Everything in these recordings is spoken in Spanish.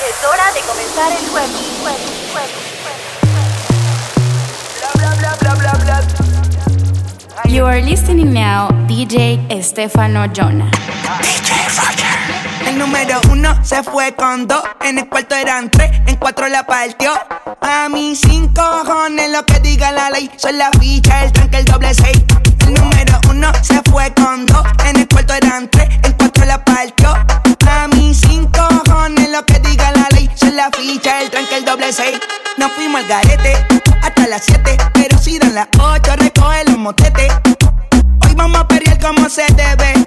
Es hora de comenzar el juego. juego. You are listening now, DJ Estefano Jonah. El número uno se fue con dos. En el cuarto eran tres, en cuatro la partió. A mí cinco cojones lo que diga la ley. Son la ficha, el tranque, el doble seis. El número uno se fue con dos. En el cuarto eran tres, en cuatro la partió. A mí cinco lo que diga la ley. Son la ficha, el tranque, el doble seis. Nos fuimos al garete hasta las siete. Pero si dan las ocho, recoge los motetes. Hoy vamos a perrear como se debe.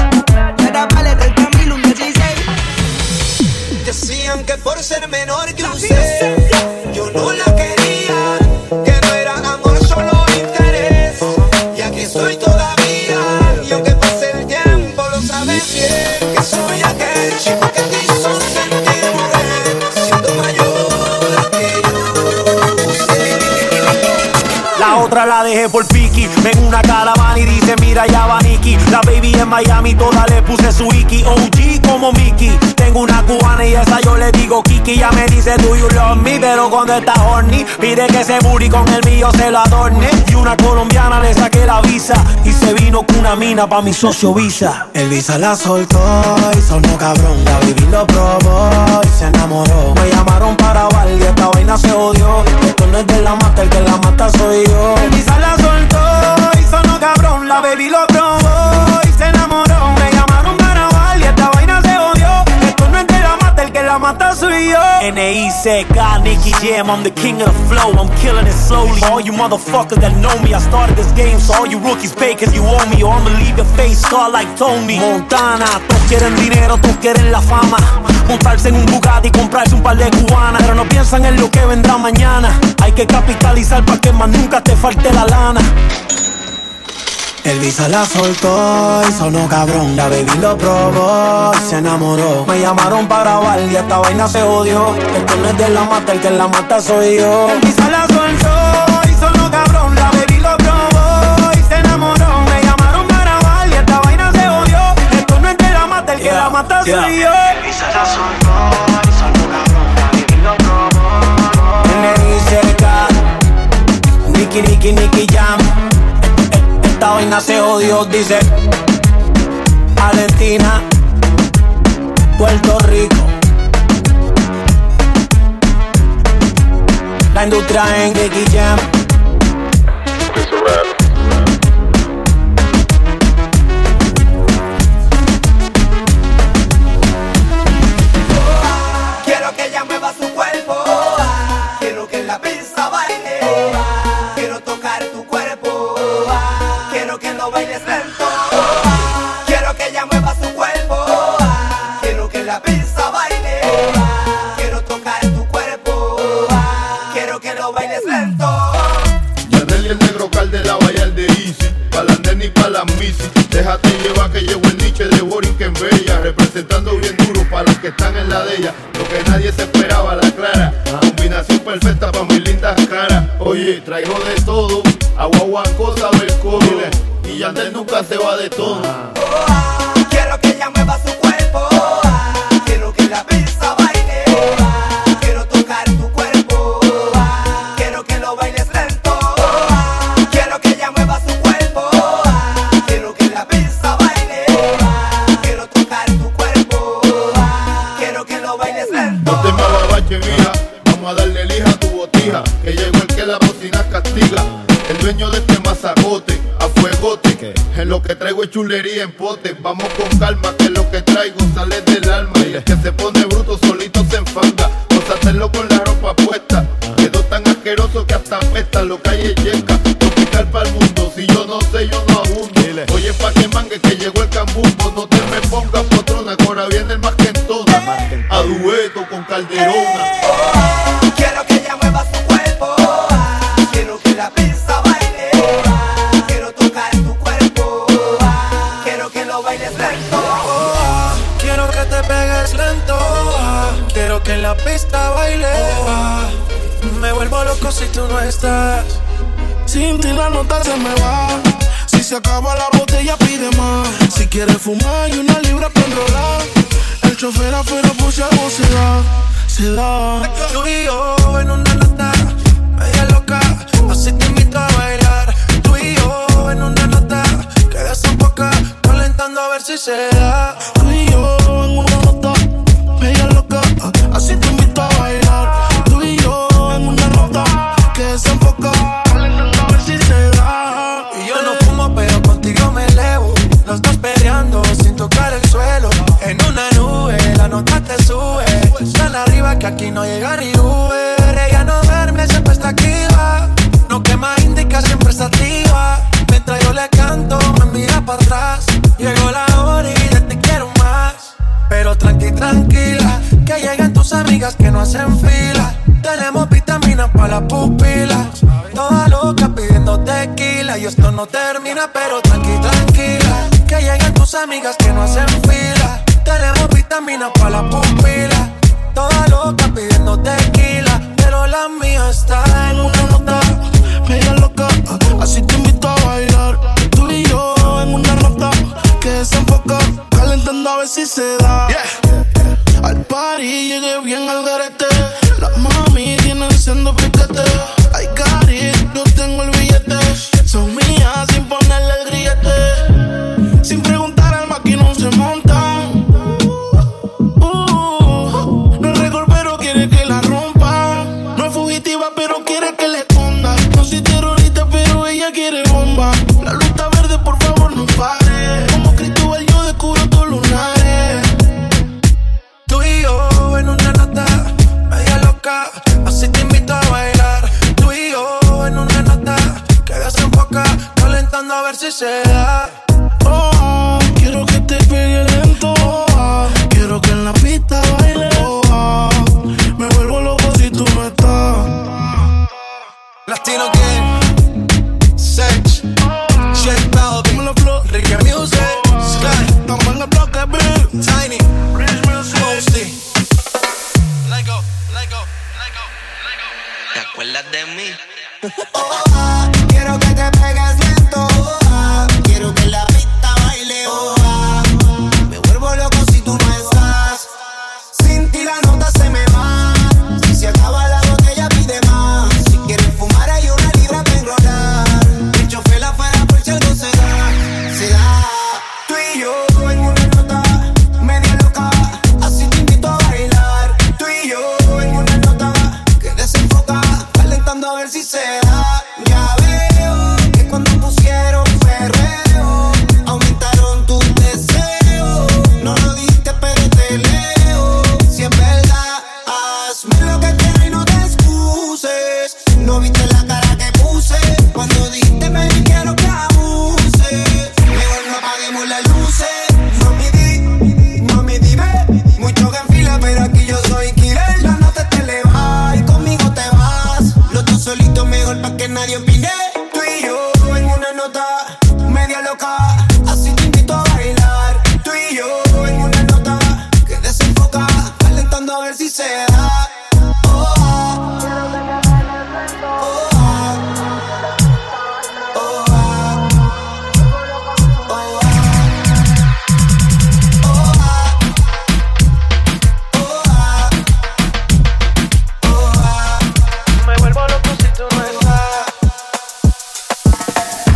Ahora vale 30 mil un 16. Decían que por ser menor que usted, otra la dejé por Piki. Ven una caravana y dice, mira ya va Nicky. La baby en Miami, toda le puse su Iki. OG como Mickey. Tengo una cubana y esa yo le digo Kiki. Ya me dice, do you love me? Pero cuando está horny, pide que ese booty con el mío se lo adorne. Y una colombiana le saqué la visa. Y se vino con una mina pa' mi socio Visa. El Visa la soltó y sonó cabrón. La baby lo probó y se enamoró. Me llamaron para bar y esta vaina se odió. Esto no es de la mata, el que la mata soy yo. El Visa la soltó y sonó cabrón. La baby lo mata, soy yo. N.I.C.K. Nicky Jam, I'm the king of the flow. I'm killing it slowly. All you motherfuckers that know me, I started this game. So all you rookies cause you owe me. Or I'ma leave your face scarred like Tony. Montana, todos quieren dinero, todos quieren la fama. Montarse en un Bugatti y comprarse un par de cubanas. Pero no piensan en lo que vendrá mañana. Hay que capitalizar para que más nunca te falte la lana. El Visa la soltó y sonó cabrón. La baby lo probó y se enamoró. Me llamaron para bar y esta vaina se odió. Esto no es de la mata, el que la mata soy yo. El Visa la soltó y sonó cabrón. La baby lo probó y se enamoró. Me llamaron para bar y esta vaina se odió. Esto no es de la mata, el que la mata soy yo. El Visa la soltó y sonó cabrón. La baby lo probó. N.I.C.K. Nicky, Nicky, Nicky Jam. Esta vaina se odió, dice Argentina, Puerto Rico. La industria en Jam. Lo que nadie se esperaba, la clara. Combinación perfecta pa' mis lindas caras. Oye, traigo de todo. Agua, cosa, del codo. Y Yandel nunca se va de todo. En pote. Vamos con calma, que lo que traigo sale del alma. Y el que se pone bruto solito se enfanga. Gózatelo con la ropa puesta. Quedó tan asqueroso que hasta apesta. Lo que hay es yeca. Tropical para el mundo. Si yo no sé, yo no abundo. Oye, pa' que mangue que llegó el cambumbo. No te me pongas potrona, ahora viene el más que en. ¿A dueto con Calderona. Si se acaba la botella, pide más. Si quieres fumar y una libra para enrolar. El chofer afuera por si algo se da. Se da. Tú y yo en una nota media loca. Así te invito a bailar. Tú y yo en una nota que desenfoca. Calentando a ver si se da. Tú y yo en una nota nota te sube. Tan arriba que aquí no llega ni Uber. Ella no duerme, siempre está activa. No quema indica, siempre está activa. Mientras yo le canto, me mira para atrás. Llegó la hora y ya te quiero más. Pero tranqui, tranquila, que lleguen tus amigas que no hacen fila. Tenemos vitaminas para la pupila. Toda loca pidiendo tequila. Y esto no termina, pero tranqui, tranquila. Que lleguen tus amigas que no hacen fila. Tenemos vitaminas para la pupila. Toda loca pidiendo tequila. Pero la mía está en una nota. media loca, así te invito a bailar. Tú y yo en una nota que desenfoca, calentando a ver si se da. Al party llegué bien al garete. Las mami tienen siendo piquete. Ay, cari, yo tengo el billete. Son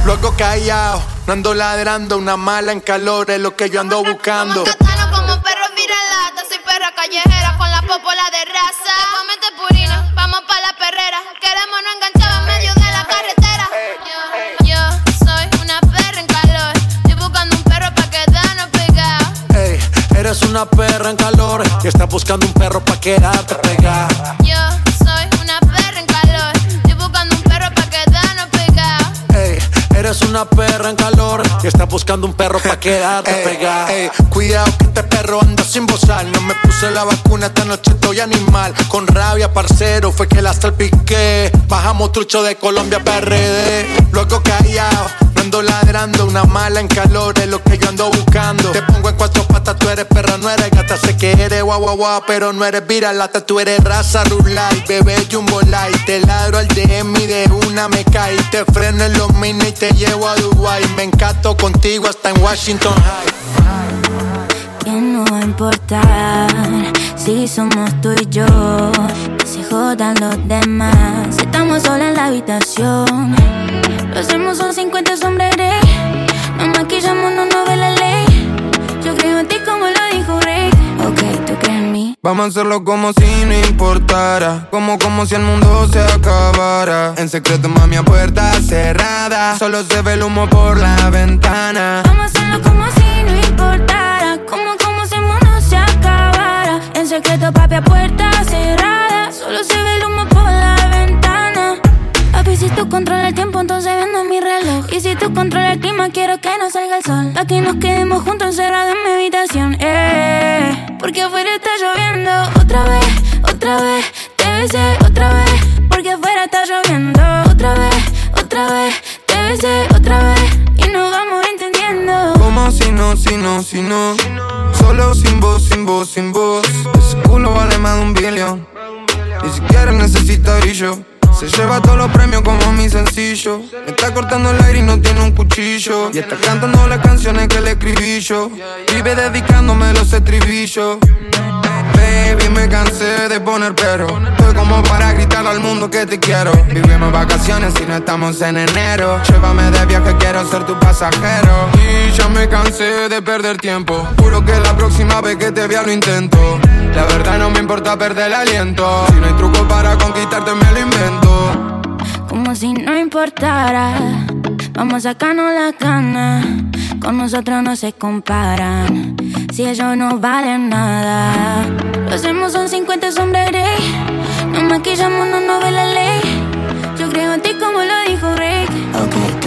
Luego callado, no ando ladrando, una mala en calor es lo que yo ando buscando. Catano como perro viralata, soy perra callejera con la popola de raza. Te comete purina, vamos pa' la perrera. Queremos no enganchar en medio de la carretera. Yo, yo soy una perra en calor. Estoy buscando un perro pa' quedarnos pegados. Ey, eres una perra en calor y estás buscando un perro pa' quedarte pegada. Yo eres es una perra en calor y está buscando un perro para quedarte pegado. cuidado que este perro anda sin bozar. No me puse la vacuna, esta noche estoy animal. Con rabia, parcero, fue que la salpiqué. Bajamos trucho de Colombia, PRD. Luego callado, no ando ladrando. Una mala en calor es lo que yo ando buscando. Te pongo en cuatro patas, tú eres perra, no eres gata. Sé que eres guau guau guau, pero no eres viralata. Tú eres raza rulay, bebé jumbo light. Te ladro al DM y de una me cae. Te freno en los mini y te llevo a Dubai. Me encanto contigo hasta en Washington High. Que no va a importar si somos tú y yo. Se jodan los demás. Estamos solos en la habitación. Lo hacemos son 50 sombreros. Nos maquillamos, no nos ve la ley. Yo creo en ti como lo dijo Rick. Ok, tú crees en mí. Vamos a hacerlo como si no importara. Como, como si el mundo se acabara. En secreto, mami, a puerta cerrada. Solo se ve el humo por la ventana. Vamos a hacerlo como si no importara. Como, como si el mundo se acabara. En secreto, papi, a puerta cerrada. Solo se ve el humo por la ventana. Papi, si tú controlas el tiempo, entonces vendo mi reloj. Y si tú controlas el clima, quiero que no salga el sol. Pa' que nos quedemos juntos encerrados en mi habitación. Eh, porque afuera está lloviendo. Otra vez, otra vez, te besé otra vez. Porque afuera está lloviendo. Otra vez, otra vez, te besé otra vez. Y nos vamos entendiendo. Como si no, si no, si no. Solo sin voz, sin voz, sin voz. Ese culo vale más de un billón. Ni siquiera necesita brillo. Se lleva todos los premios como mi sencillo. Me está cortando el aire y no tiene un cuchillo. Y está cantando las canciones que le escribí yo. Vive dedicándome los estribillos. Baby, me cansé de poner pero. Estoy como para gritar al mundo que te quiero. Vivimos vacaciones y no estamos en enero. Llévame de viaje, quiero ser tu pasajero. Y ya me cansé de perder tiempo. Juro que la próxima vez que te vea lo intento. La verdad no me importa perder el aliento. Si no hay truco para conquistarte, me lo invento. Como si no importara. Vamos a sacarnos la cana. Con nosotros no se comparan. Si ellos no valen nada. Lo hacemos son 50 sombras grey. Nos maquillamos, no nos ve la ley. Yo creo en ti como lo dijo Rick. Ok,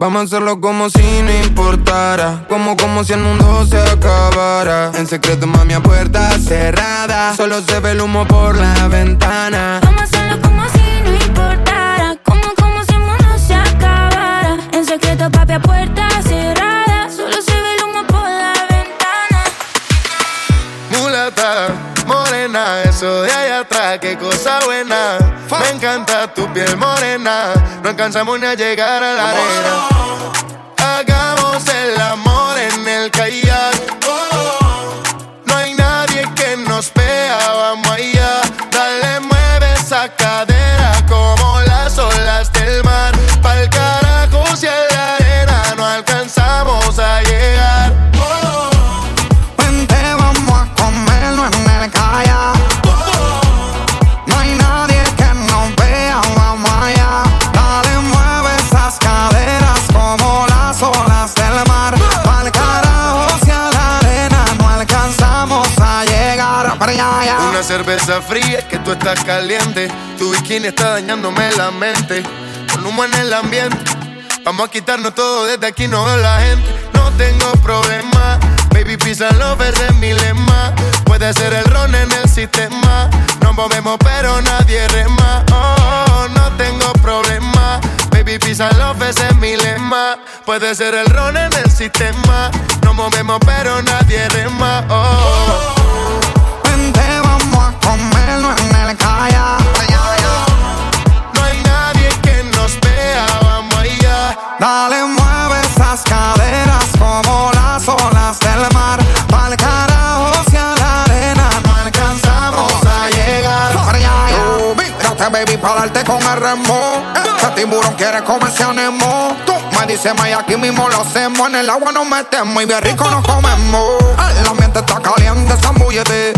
Vamos a hacerlo como si no importara. Como, como si el mundo se acabara. En secreto, mami, a puerta cerrada. Solo se ve el humo por la ventana. Vamos a hacerlo como si no importara. Como, como si el mundo se acabara. En secreto, papi, a puerta cerrada. Solo se ve el humo por la ventana. mulata, morena, eso de allá atrás, qué cosa buena. Me encanta tu piel morena, no alcanzamos ni a llegar a la arena. Hagamos el amor en el kayak. Cerveza fría que tú estás caliente. Tu bikini está dañándome la mente. Con humo en el ambiente. Vamos a quitarnos todo desde aquí, no veo la gente. No tengo problema. Baby, pisa lovers es mi lema. Puede ser el ron en el sistema. Nos movemos, pero nadie rema. Oh, no tengo problema. Baby, pisa lovers es mi lema. Puede ser el ron en el sistema. Nos movemos, pero nadie rema. Oh. A kayak. No hay nadie que nos vea, vamos allá. Dale, mueve esas caderas como las olas del mar. Pa'l carajo si a la arena no alcanzamos a llegar. Para allá. Mírate, baby, pa' darte con el remo. Este tiburón quiere comerse a Nemo. Tú me dices, may, aquí mismo lo hacemos. En el agua nos metemos y bien rico nos comemos. El ambiente está caliente, zambúllete.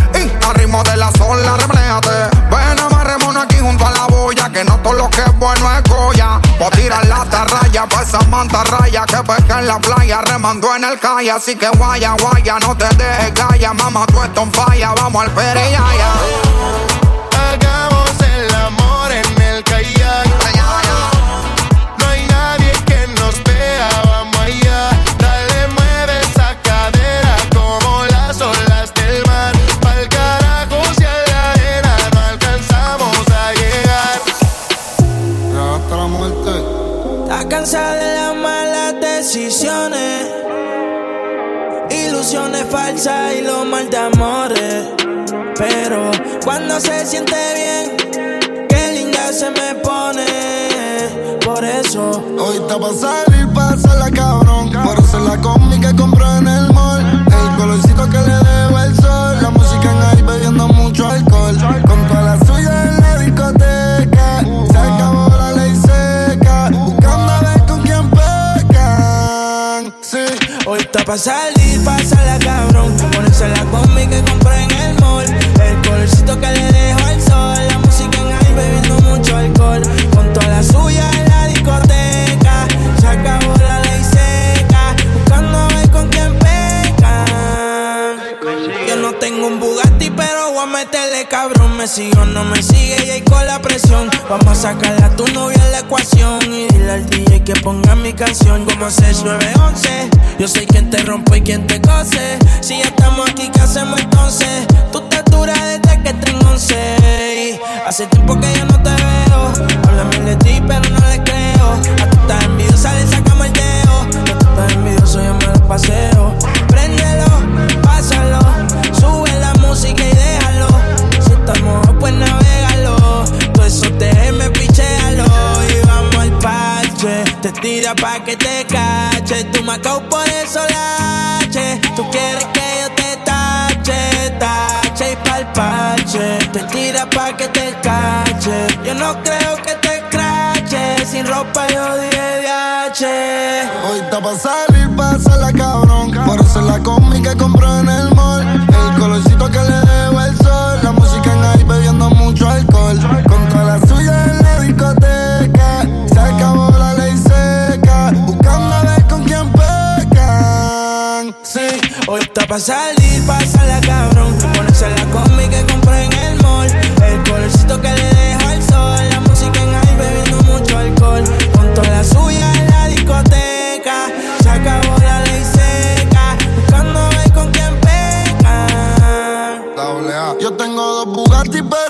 Ritmo de la sola, repléate. Ven, amarrémonos aquí junto a la boya. Que no todo lo que es bueno es Goya. Voy a tirar la tarraya pa' esa mantarraya que pesca en la playa. Remando en el calle, así que guaya, guaya. No te dejes calla, mamá, tú estás en falla. Vamos al pereyaya. Hagamos el amor en el kayak. Falsas y lo mal de amores. Pero cuando se siente bien, qué linda se me pone. Por eso, hoy está pa' salir, la cabrón. Por hacer la que compró en el mall. El colorcito que le dejo el sol. Pa' salir, la cabrón. Ponerse la combi que compré Me sigo, no me sigue y ahí con la presión. Vamos a sacarle a tu novia la ecuación. Y dile al DJ que ponga mi canción como 6911. Yo soy quien te rompe y quien te cose. Si ya estamos aquí, ¿qué hacemos entonces? Tú te duras desde que tengo 11. Hace tiempo que yo no te veo. Hablan de ti, pero no le creo. A tu estás envidiosa, pa' que te cache. Yo no creo que te crache. Sin ropa yo dije viaje. Hoy está pa' salir, la cabrón. Por hacer la combi que compró en el mall. El colorcito que le dejo el sol. La música en ahí bebiendo mucho alcohol. Con toda la suya en la discoteca. Se acabó la ley seca. Buscando a ver con quién pecan. Sí, hoy está pa' salir, la cabrón. La suya en la discoteca. Se acabó la ley seca. Buscando ver con quién pecan. Yo tengo dos Bugatti, pero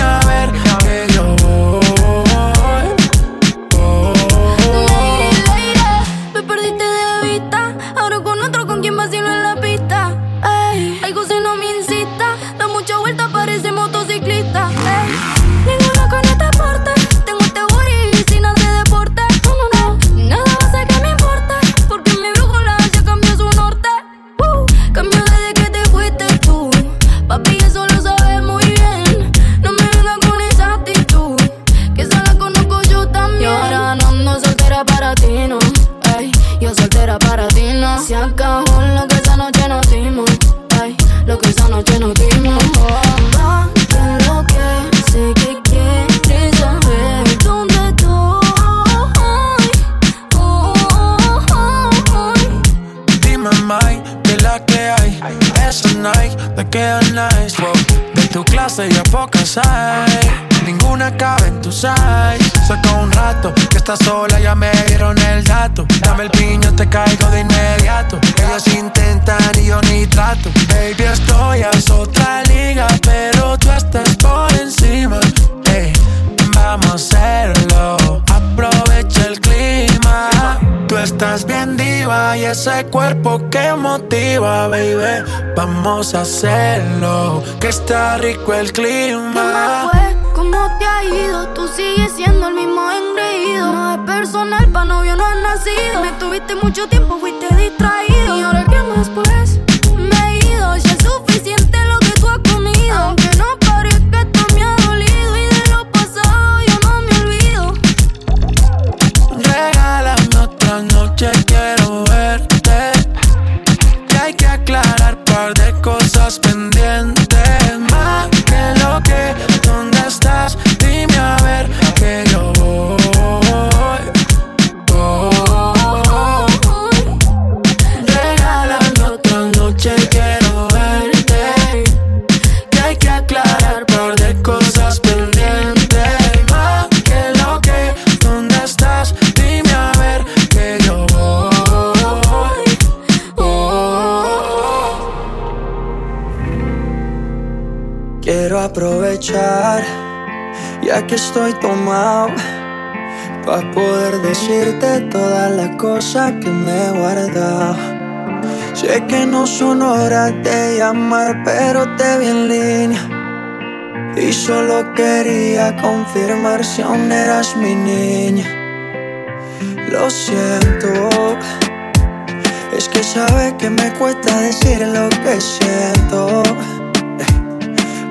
A ver rico el clima. ¿Qué fue? ¿Cómo te ha ido? Tú sigues siendo el mismo engreído. No es personal, pa' novio no has nacido. Me tuviste mucho tiempo, fuiste Quiero aprovechar, ya que estoy tomado, para poder decirte todas las cosas que me he guardado. Sé que no son horas de llamar, pero te vi en línea. Y solo quería confirmar si aún eras mi niña. Lo siento, es que sabes que me cuesta decir lo que siento.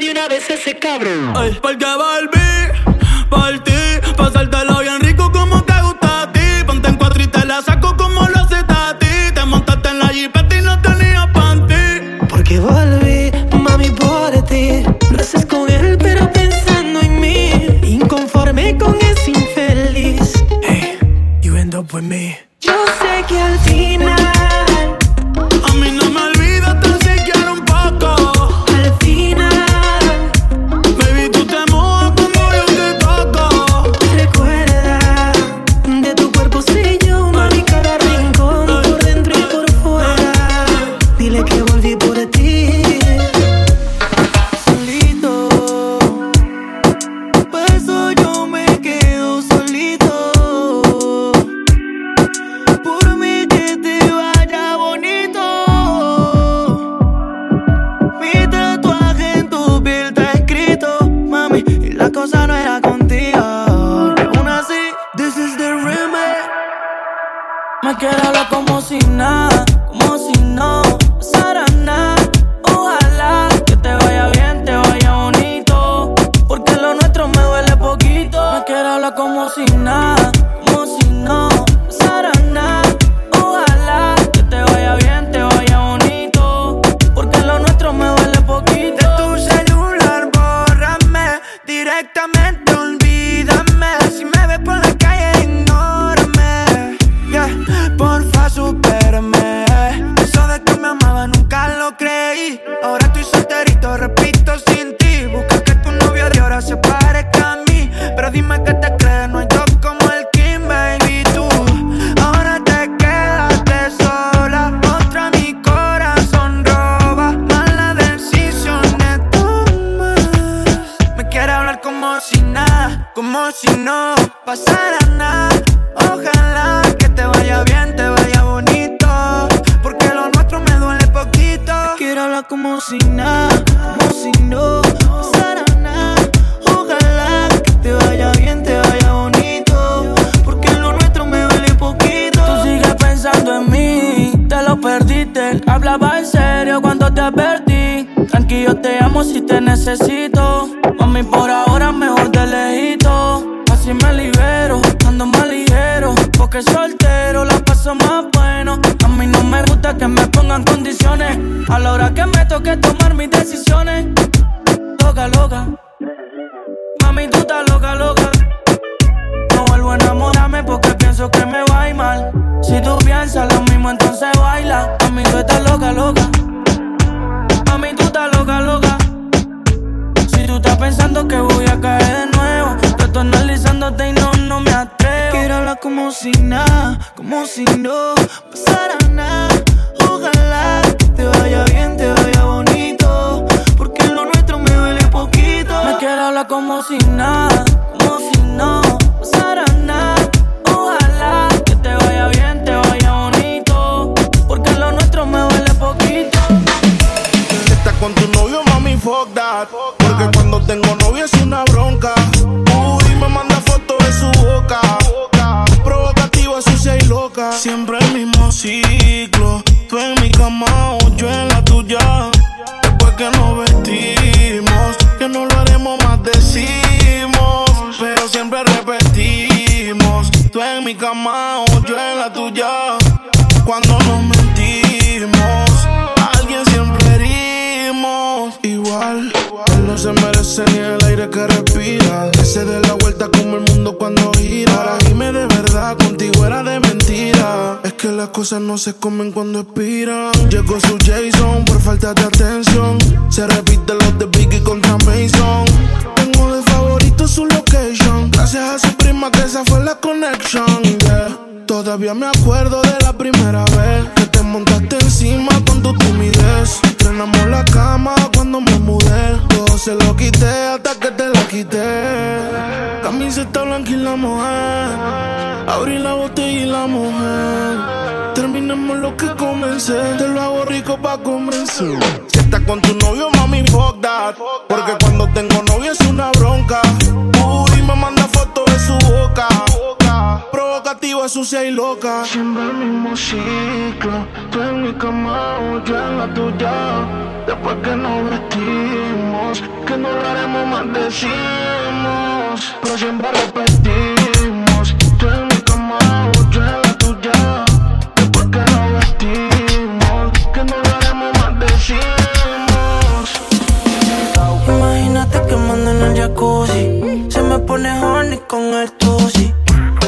de una vez ese cabrón. Ay, porque volví, por ti, pasártelo bien rico como te gusta a ti. Ponte en cuatro y te la saco como lo haces a ti. Te montaste en la jipeta y no tenías panty. Porque volví, mami, por ti. Lo haces con él, pero pensando en mí. Inconforme con ese infeliz. Hey, you end up with me. necesito Terminemos lo que comencé. Te lo hago rico pa' convencer. Si estás con tu novio, mami, fuck that. Porque cuando tengo novio es una bronca. Uy, me manda fotos de su boca. Provocativa, sucia y loca. Siempre el mismo ciclo. Tú en mi cama o yo en la tuya. Después que nos vestimos, que no lo haremos, maldecimos. Pero siempre repetimos. Tú en más decimos. Imagínate que mando en el jacuzzi. Se me pone horny con el tusi.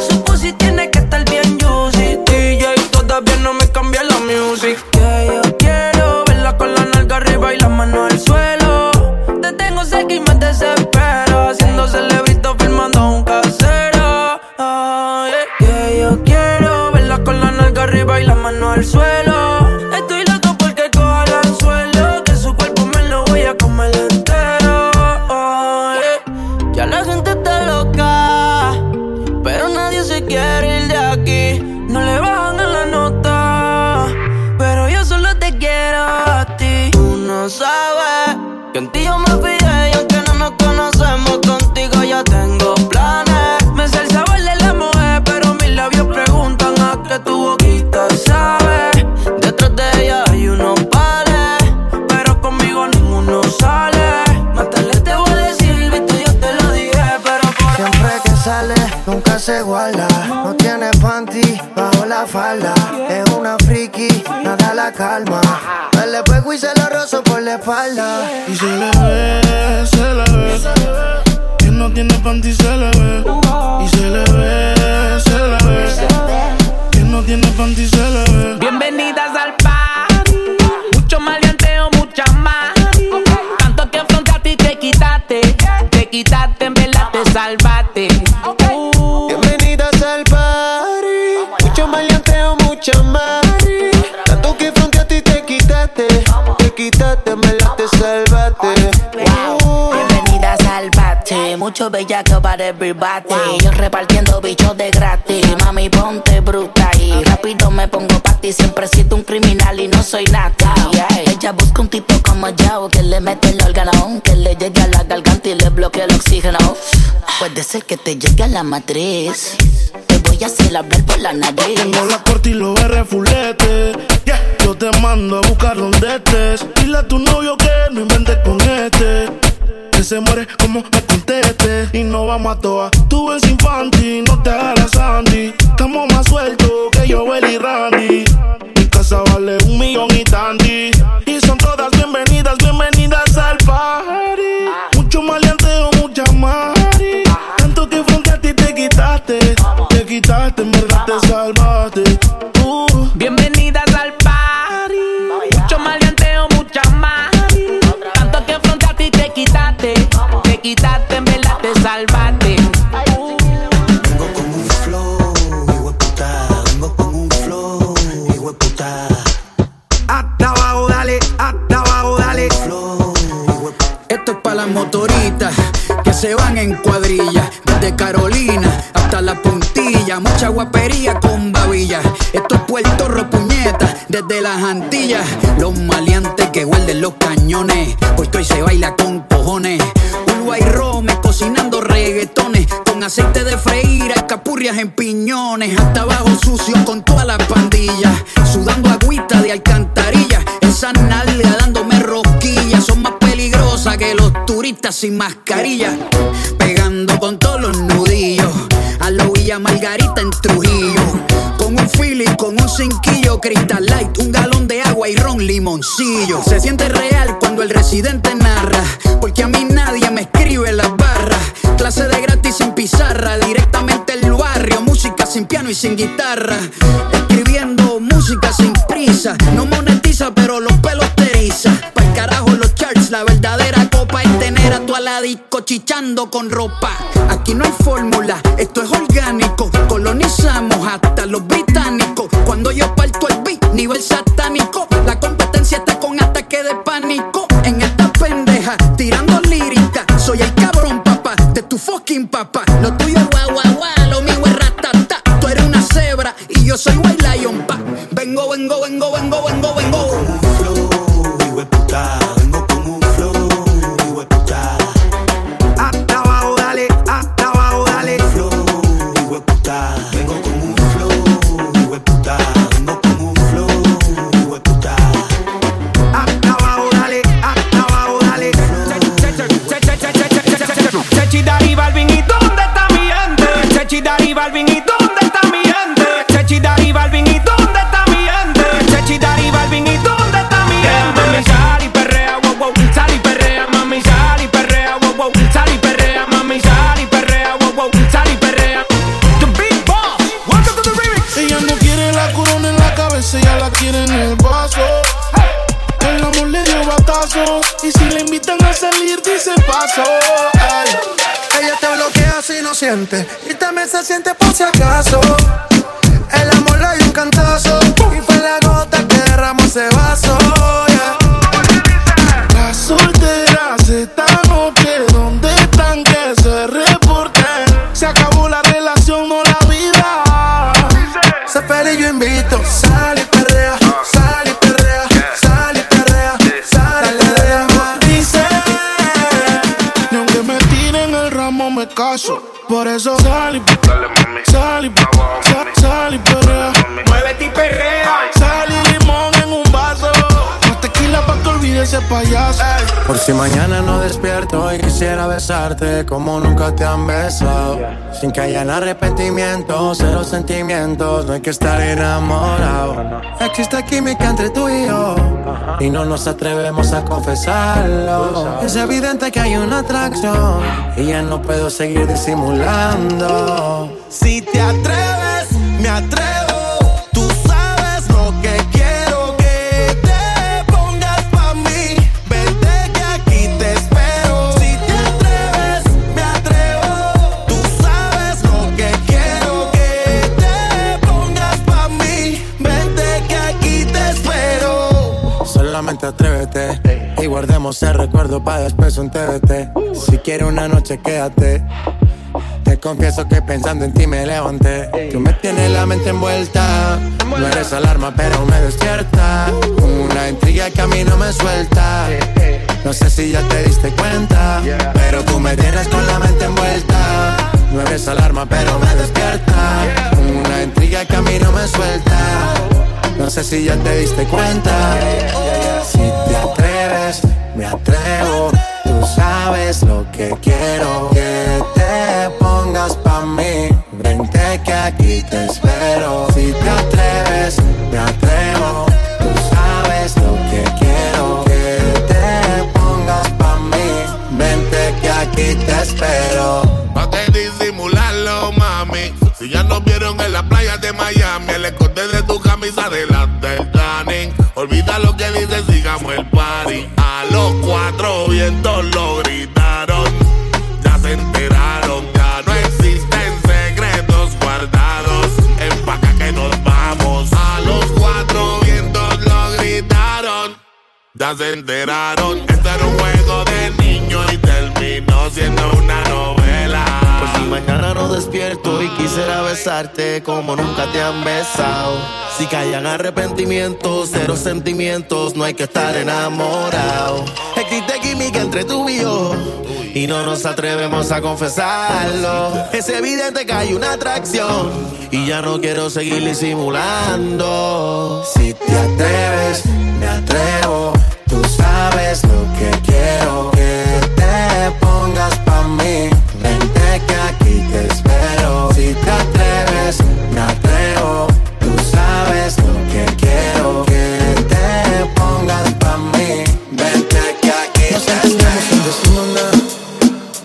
Su pussy tiene que calma. Me le pego y se lo rozo por la espalda. Y se le ve, se le ve. Que no tiene panty se le ve. Y se le ve, se le ve. Que no tiene panty se le ve. Bienvenidas mucho bellaco para everybody. Yo repartiendo bichos de gratis. Mami, ponte bruta y rápido me pongo pa' ti. Siempre siento un criminal y no soy nada. Ella busca un tipo como yo que le mete el órgano, que le llegue a la garganta y le bloquee el oxígeno. Puede ser que te llegue a la matriz. Te voy a hacer hablar por la nariz. Tengo la corte y los R fulete. Yo te mando a buscar donde estés. Dile a tu novio que no inventes con este. Que se muere como me conteste. Y no vamos a toa. Tú ves infantil, no te hagas Sandy. Estamos más sueltos que yo, y Randy. Mi casa vale un millón y tanti. Y son todas Motoritas que se van en cuadrilla. Desde Carolina hasta la puntilla. Mucha guapería con babilla. Esto es Puerto Rico, puñeta. Desde las Antillas. Los maleantes que huelden los cañones. Puesto hoy se baila con cojones. Uruguay Rome cocinando reggaetones. Con aceite de freír, capurrias en piñones. Hasta abajo sucio con toda la pandilla. Sudando agüita de alcantarilla. Esa nalga dándome rosquillas. Son más peligrosas que los turistas sin mascarilla. Pegando con todos los nudillos. A la Villa Margarita en Trujillo. Con un feeling, con un cinquillo, Crystal Light, un galón de agua y ron limoncillo. Se siente real cuando el residente narra, porque a mí nadie me escribe las barras. Clase de gratis sin pizarra, directamente el barrio, música sin piano y sin guitarra. Escribiendo música sin prisa, no monetiza, pero los pelos verdadera copa es tener a tu aladico chichando con ropa. Aquí no hay fórmula, esto es orgánico. Colonizamos hasta los británicos. Si Por si mañana no despierto y quisiera besarte como nunca te han besado. Sin que hayan arrepentimientos, cero sentimientos, no hay que estar enamorado. Existe química entre tú y yo y no nos atrevemos a confesarlo. Es evidente que hay una atracción y ya no puedo seguir disimulando. Si te atreves, me atrevo. Recuerdo para después un. Si quieres una noche, quédate. Te confieso que pensando en ti me levanté. Tú me tienes la mente envuelta. No eres alarma, pero me despierta. Una intriga que a mí no me suelta. No sé si ya te diste cuenta, pero tú me tienes con la mente envuelta. No eres alarma, pero me despierta. Una intriga que a mí no me suelta. No sé si ya te diste cuenta. Si te atreves, me atrevo. Tú sabes lo que quiero. Que te pongas pa' mí. Vente que aquí te espero. Si te atreves, me atrevo. Tú sabes lo que quiero. Que te pongas pa' mí. Vente que aquí te espero. Pa' que disimularlo, mami. Si ya nos vieron en la playa de Miami, el escote de tu camisa delante del tanning. Olvida lo que dices, sigamos el vientos lo gritaron. Ya se enteraron, ya no existen secretos guardados. Empaca que nos vamos. A los cuatro vientos lo gritaron. Ya se enteraron. Esto era un juego de niños y terminó siendo una novela. Por si mañana no despierto y quisiera besarte como nunca te han besado. Si callan arrepentimientos, cero sentimientos, no hay que estar enamorado. Química entre tú y yo. Y no nos atrevemos a confesarlo. Es evidente que hay una atracción. Y ya no quiero seguir disimulando. Si te atreves, me atrevo. Tú sabes lo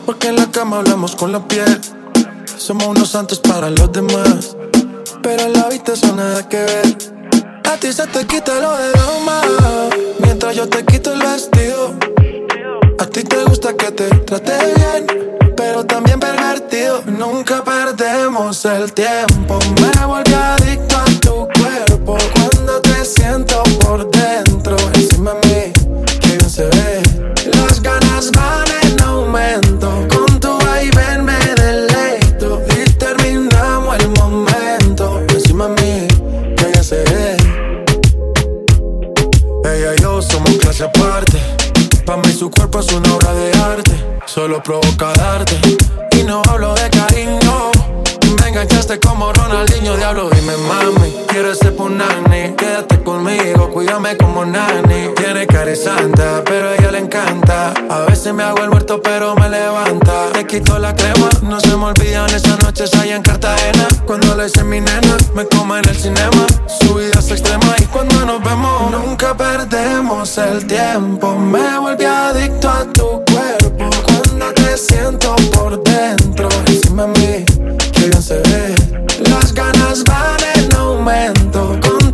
Porque en la cama hablamos con la piel. Somos unos santos para los demás. Pero en la habitación nada que ver. A ti se te quita lo de doma. Mientras yo te quito el vestido. A ti te gusta que te trate bien. Pero también pervertido. Nunca perdemos el tiempo. Me volví adicto a tu cuerpo. Cuando te siento por dentro. Encima de mí, que se ve. Las ganas van su cuerpo es una obra de arte. Solo provoca darte. Y no hablo de cariño. Enganchaste como Ronaldinho, diablo, dime mami. Quieres ser punani, quédate conmigo, cuídame como nani. Tiene cara de santa, pero a ella le encanta. A veces me hago el muerto, pero me levanta. Te quito la crema, no se me olvidan esas noches allá en Cartagena. Cuando le hice mi nena, me como en el cinema. Su vida es extrema y cuando nos vemos, nunca perdemos el tiempo. Me volví adicto a tu cuerpo. Cuando te siento por dentro, encima de mí, que bien se ve. Las ganas van en aumento. Con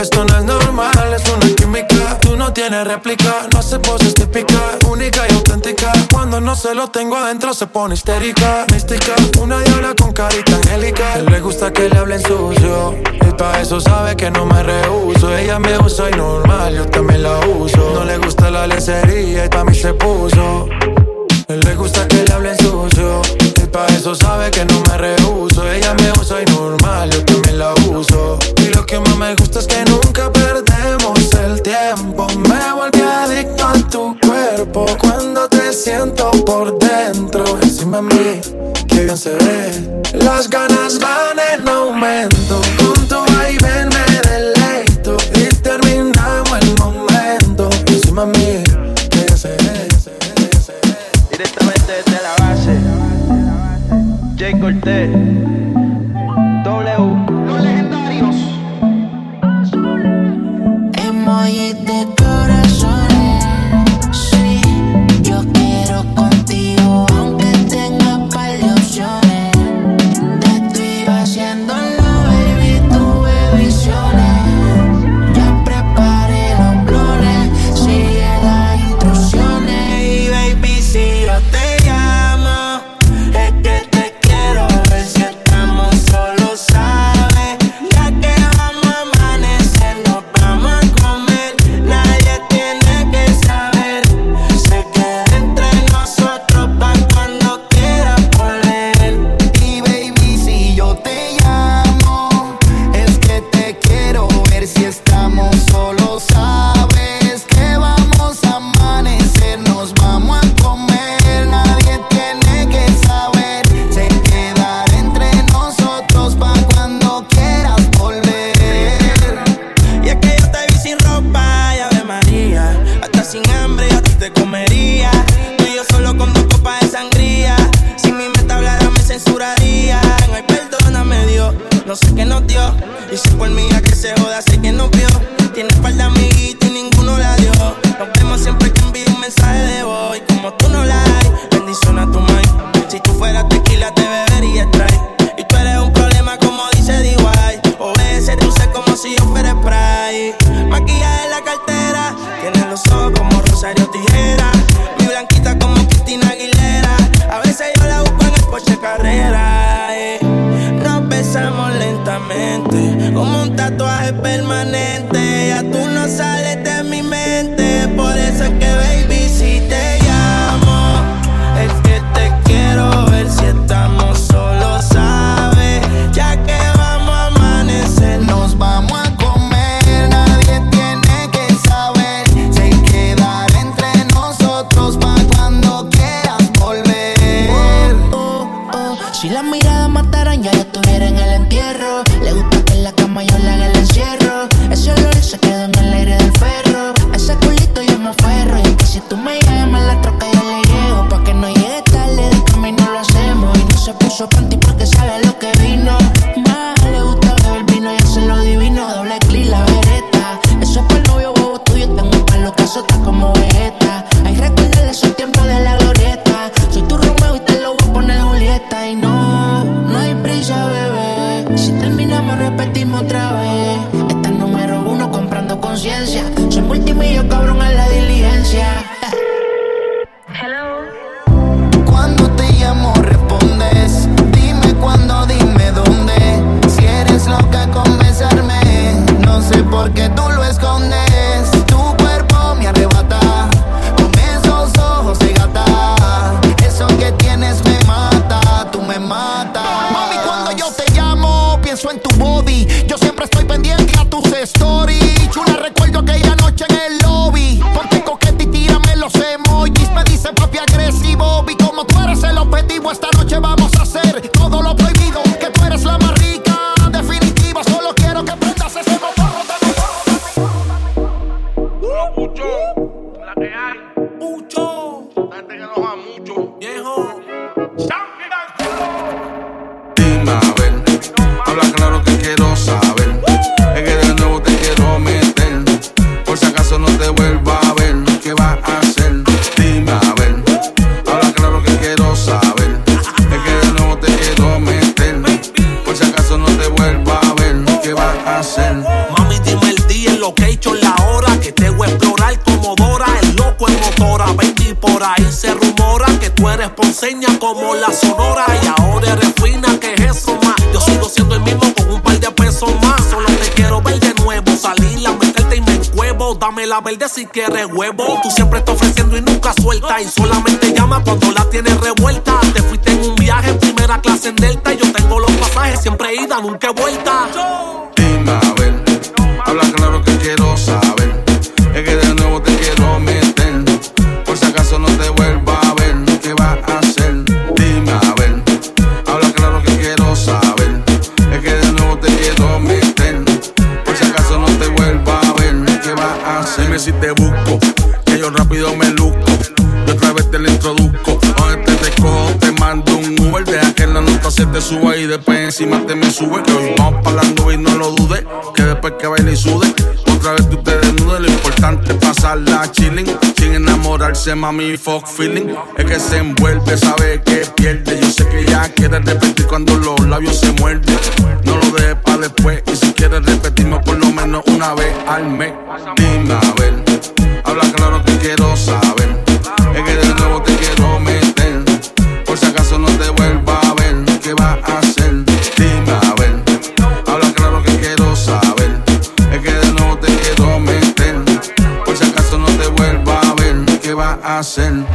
Esto no es normal, es una química. Tú no tienes réplica, no haces poses típicas, única y auténtica. Cuando no se lo tengo adentro se pone histérica, mística. Una diabla con carita angélica. Él le gusta que le hablen sucio. Y para eso sabe que no me rehuso. Ella me usa y normal, yo también la uso. No le gusta la lencería y para mí se puso. Él le gusta que le hablen sucio pa' eso sabe que no me rehuso. Ella me usa y normal, yo también la uso. Y lo que más me gusta es que nunca perdemos el tiempo. Me volví adicto a tu cuerpo cuando te siento por dentro. Encima de mí, que bien se ve. Las ganas van en aumento. Con tu vaivén me deleito y terminamos el momento. Encima de mí. Cortés. la mirada mataran ya yo estuviera en el entierro. Le gusta que en la cama yo la haga el encierro. Ese olor se quedó en el aire del ferro. Ese culito yo me aferro. Y es si tú me llamas, la troca yo le llego. Pa' que no llegue tarde, de camino lo hacemos. Y no se puso panty porque sabe lo si tienes huevo. Tú siempre estás ofreciendo y nunca suelta. Y solamente llama cuando la tienes revuelta. Te fuiste en un viaje, primera clase en Delta. Y yo tengo los pasajes, siempre ida, nunca vuelta. encima de mí sube. Que hoy vamos para y no lo dudes. Que después que baile y sude, otra vez tú te desnudes. Lo importante es pasarla chilling. Sin enamorarse, mami, fuck feeling. Es que se envuelve, sabe que pierde. Yo sé que ya quiere repetir cuando los labios se muerden. No lo dejes para después. Y si quieres repetirme por lo menos una vez al mes. Dime a ver, habla claro que quiero saber. hacen.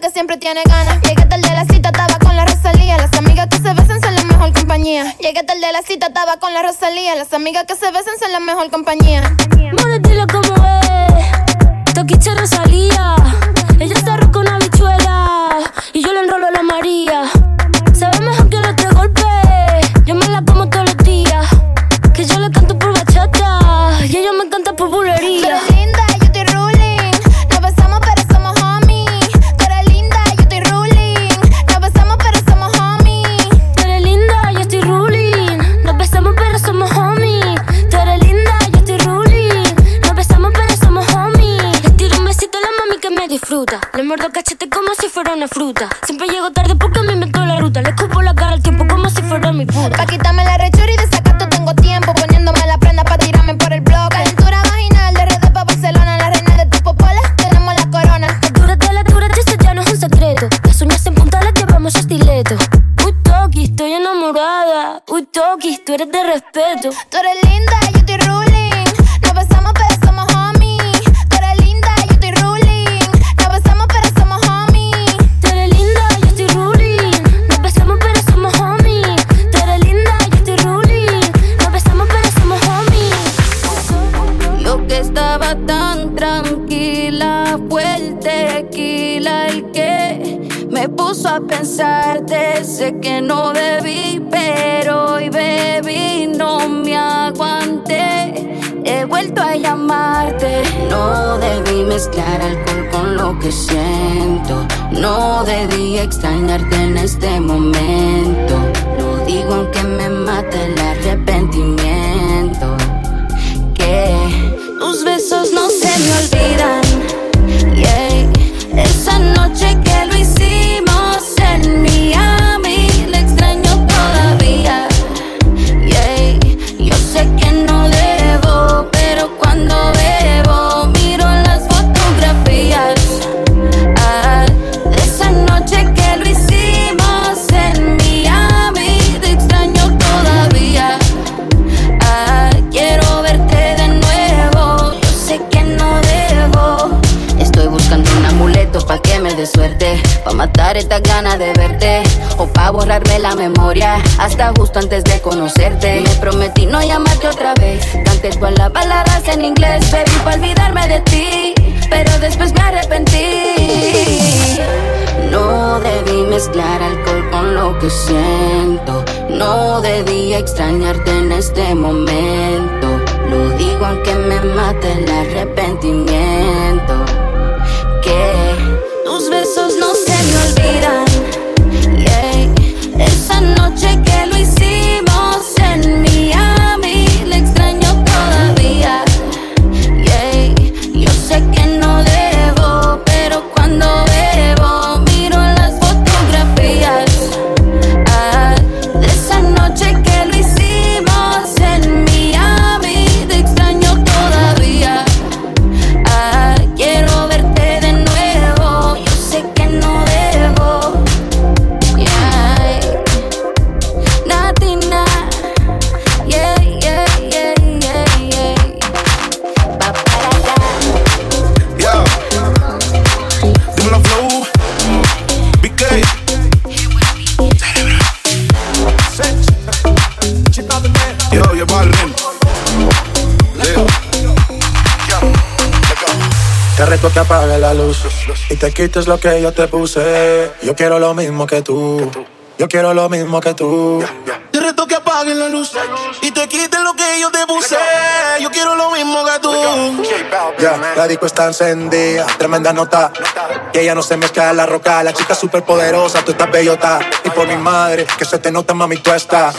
Que siempre tiene ganas. Llegué tarde de la cita, estaba con la Rosalía. Las amigas que se besan son la mejor compañía. Llegué tarde de la cita, estaba con la Rosalía. Las amigas que se besan son la mejor compañía. More, dile cómo es. Toquiche Rosalía. Tú eres de respeto. Tú eres linda, yo estoy ruling. Nos besamos, pero somos homies. Tú eres linda, yo estoy ruling. Nos besamos, pero somos homies. Tú eres linda, yo estoy ruling. Nos besamos, pero somos homies. Tú eres linda, yo estoy ruling. Nos besamos, pero somos homies. Yo que estaba tan tranquila fue el tequila el que me puso a pensarte. No debí mezclar alcohol con lo que siento. No debí extrañarte en este momento. Lo digo aunque me mate el arrepentimiento que tus besos no se me olvidan. Yeah. Esa noche que Hasta justo antes de conocerte. Me prometí no llamarte otra vez. Canté todas las palabras en inglés. Baby, pa' olvidarme de ti. Pero después me arrepentí. No debí mezclar alcohol con lo que siento. No debí extrañarte en este momento. Lo digo aunque me mate el arrepentimiento. La luz y te quites lo que yo te puse. Yo quiero lo mismo que tú. Yo quiero lo mismo que tú. Te reto que apaguen la luz y te quiten lo que yo te puse. Ya, la disco está encendida, tremenda nota. Que ella no se mezcla la roca. La chica súper poderosa, tú estás bellota. Y por mi madre, que se te nota, mami, tú estás.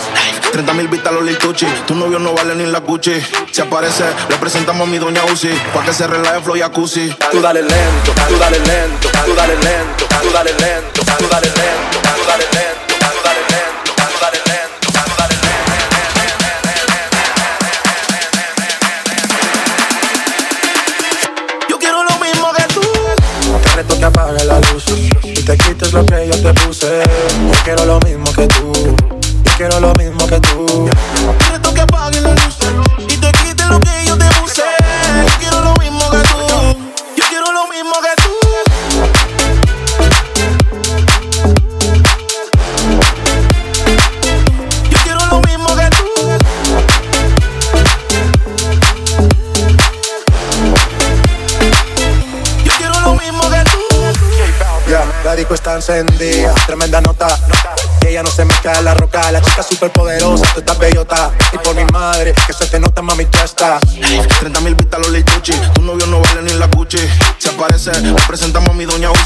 30 mil vistas los Lil Tucci. Tu novio no vale ni la Gucci. Si aparece, le presentamos a mi doña Uzi. Pa' que se relaje flow y jacuzzi. Tú dale lento, tú dale lento, tú dale lento, tú dale lento, tú dale lento, tú dale lento, tú apague la luz y te quites lo que yo te puse. Yo quiero lo mismo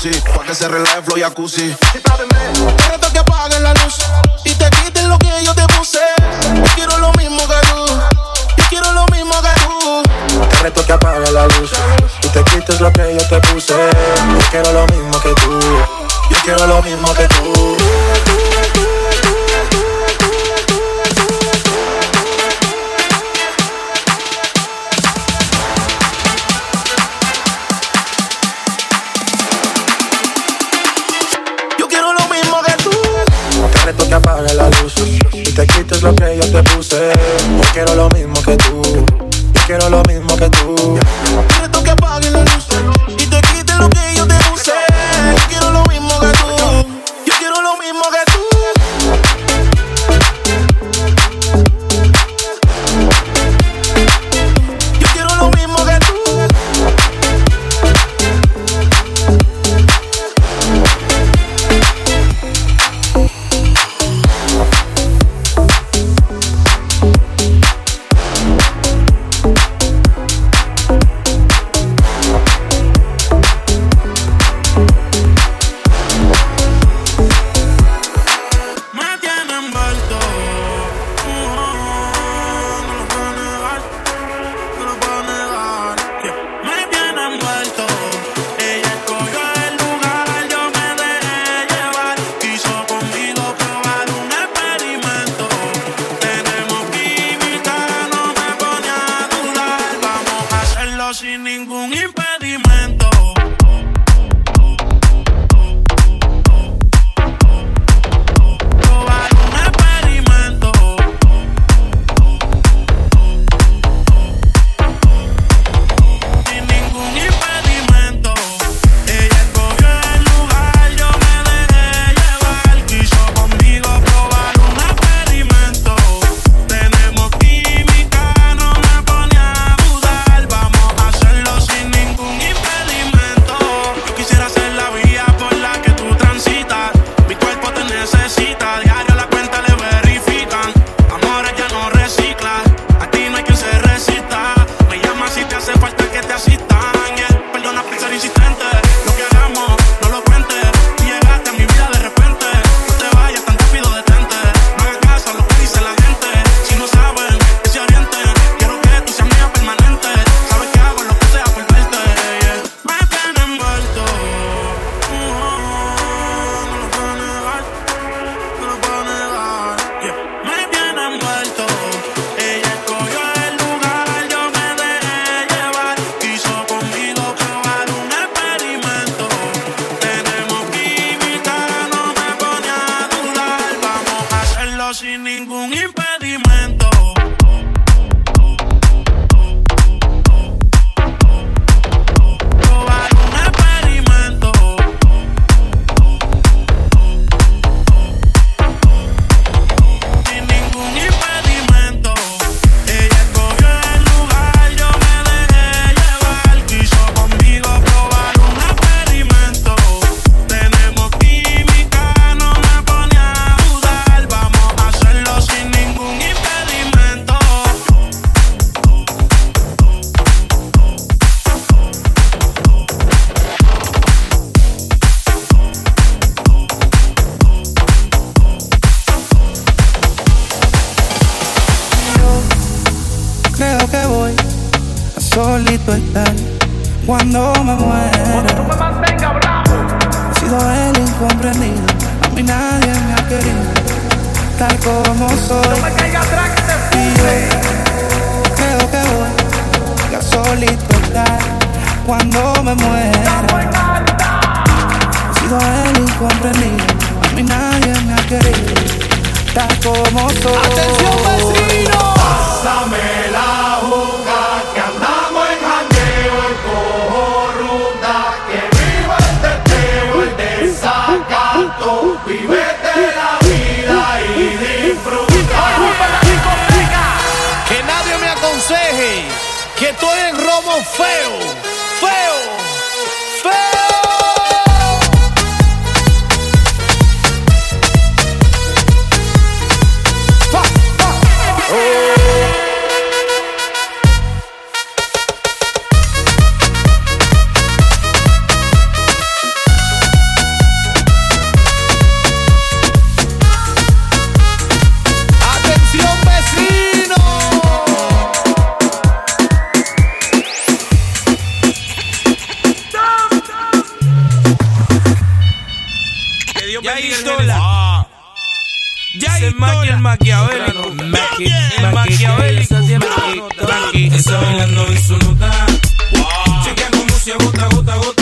jacuzzi, que se relaje flow jacuzzi. Trata que apaguen la luz y te quiten lo que yo te puse. Yo quiero lo mismo que tú, yo quiero lo mismo que tú. Te reto que apague la luz y te quites lo que yo te puse. Yo quiero lo mismo que tú, yo quiero lo mismo que tú. cuando me muera. Sido el incomprendido, a mí nadie me ha querido, tal como soy. No me caiga atrás que te creo que voy solito estar cuando me muera. Sido el incomprendido, a mí nadie me ha querido, tal como soy. Atención vecino, pásame la boca. aconseje que estoy en romo feo. maquiavélico. Maqui, maquiavélico. Maqui, esa bailando en su nota. Chequea como se.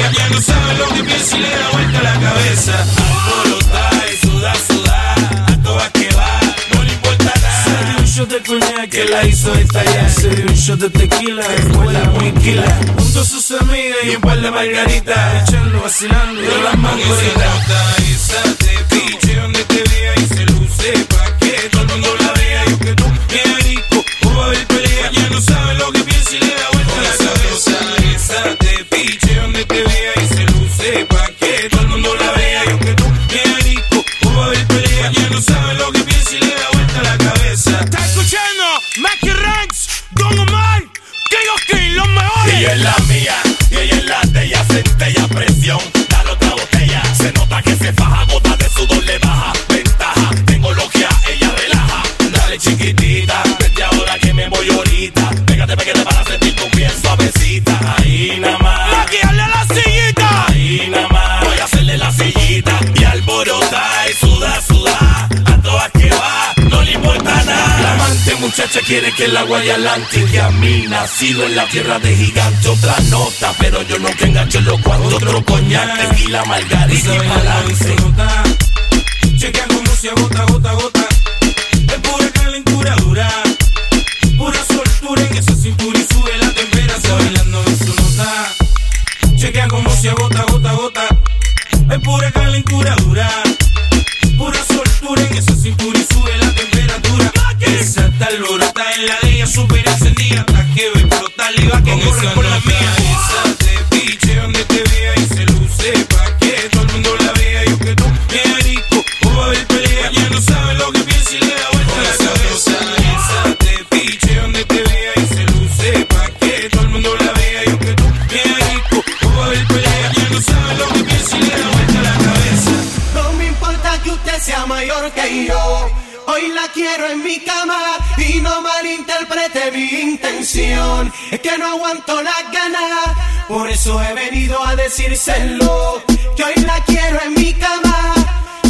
Ella ya no sabe lo que piensa y le da vuelta a la cabeza. Alborotá y sudá, sudá, a todas que va, no le importa nada. Se un shot de coñac que la hizo estallar. Se dio un shot de tequila, después la muinquila. Junto a sus amigas y un par de margaritas. Echando, vacilando, de las mangoritas. Y se te piche donde te vea y se luce pa' quiere que el agua y adelante que a mí nacido en la tierra de gigante otra nota pero yo no te engancho los cuantos otro coñac tequila margarita y balance chequea cómo se agota gota gota. Es pura calentura dura. decírselo que hoy la quiero en mi cama.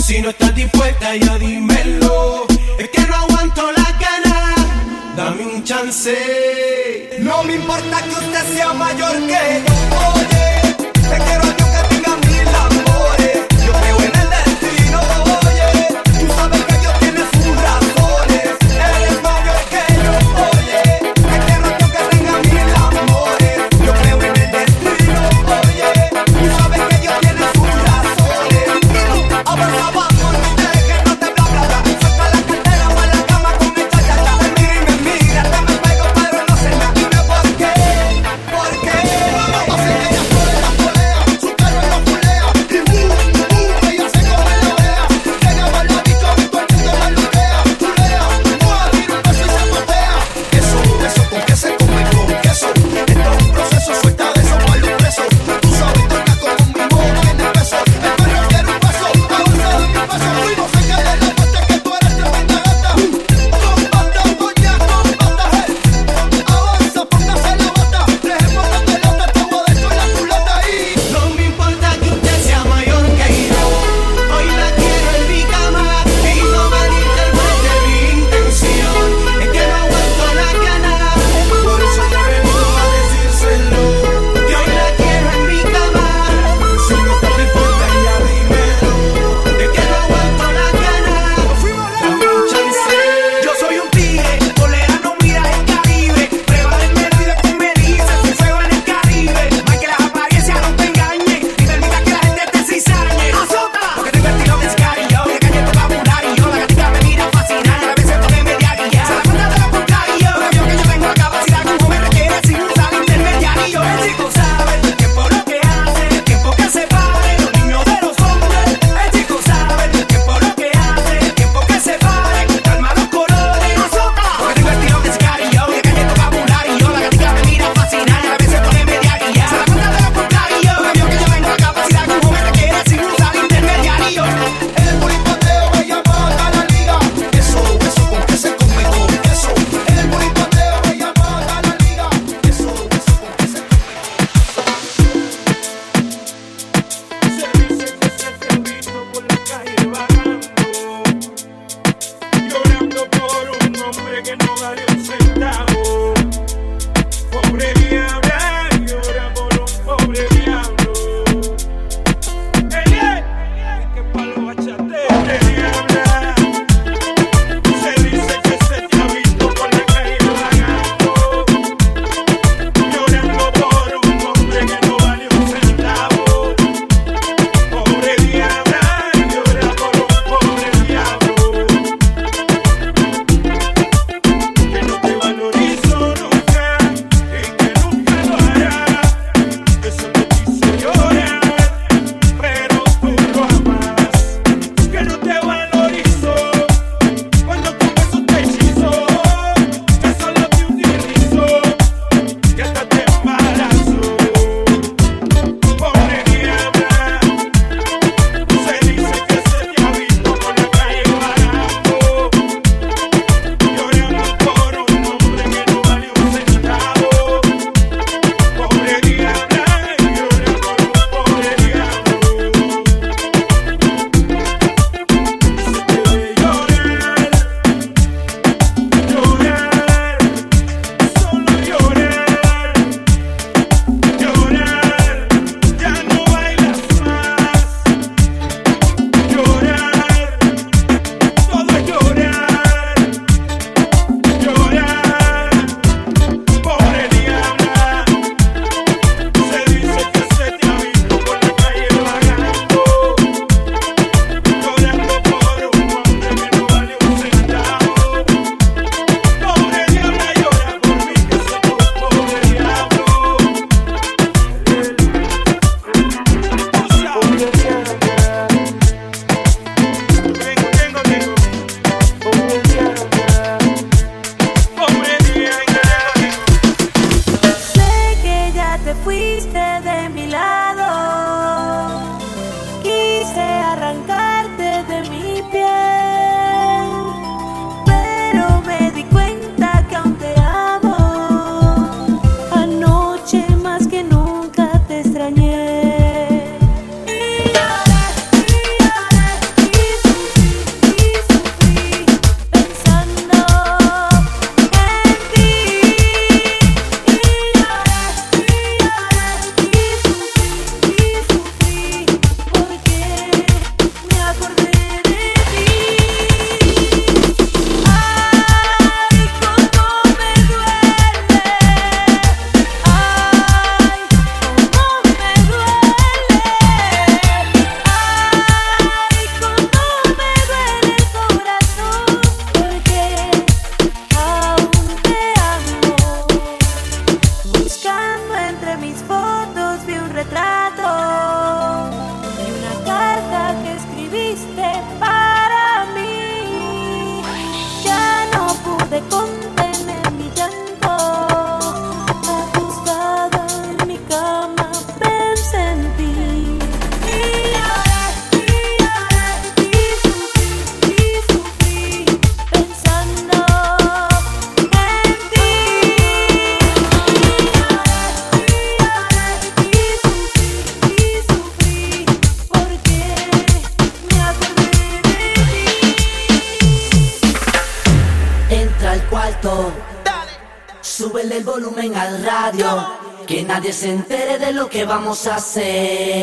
Si no estás dispuesta, ya dímelo. Es que no aguanto la ganas, dame un chance. No me importa que usted sea mayor que yo. Vamos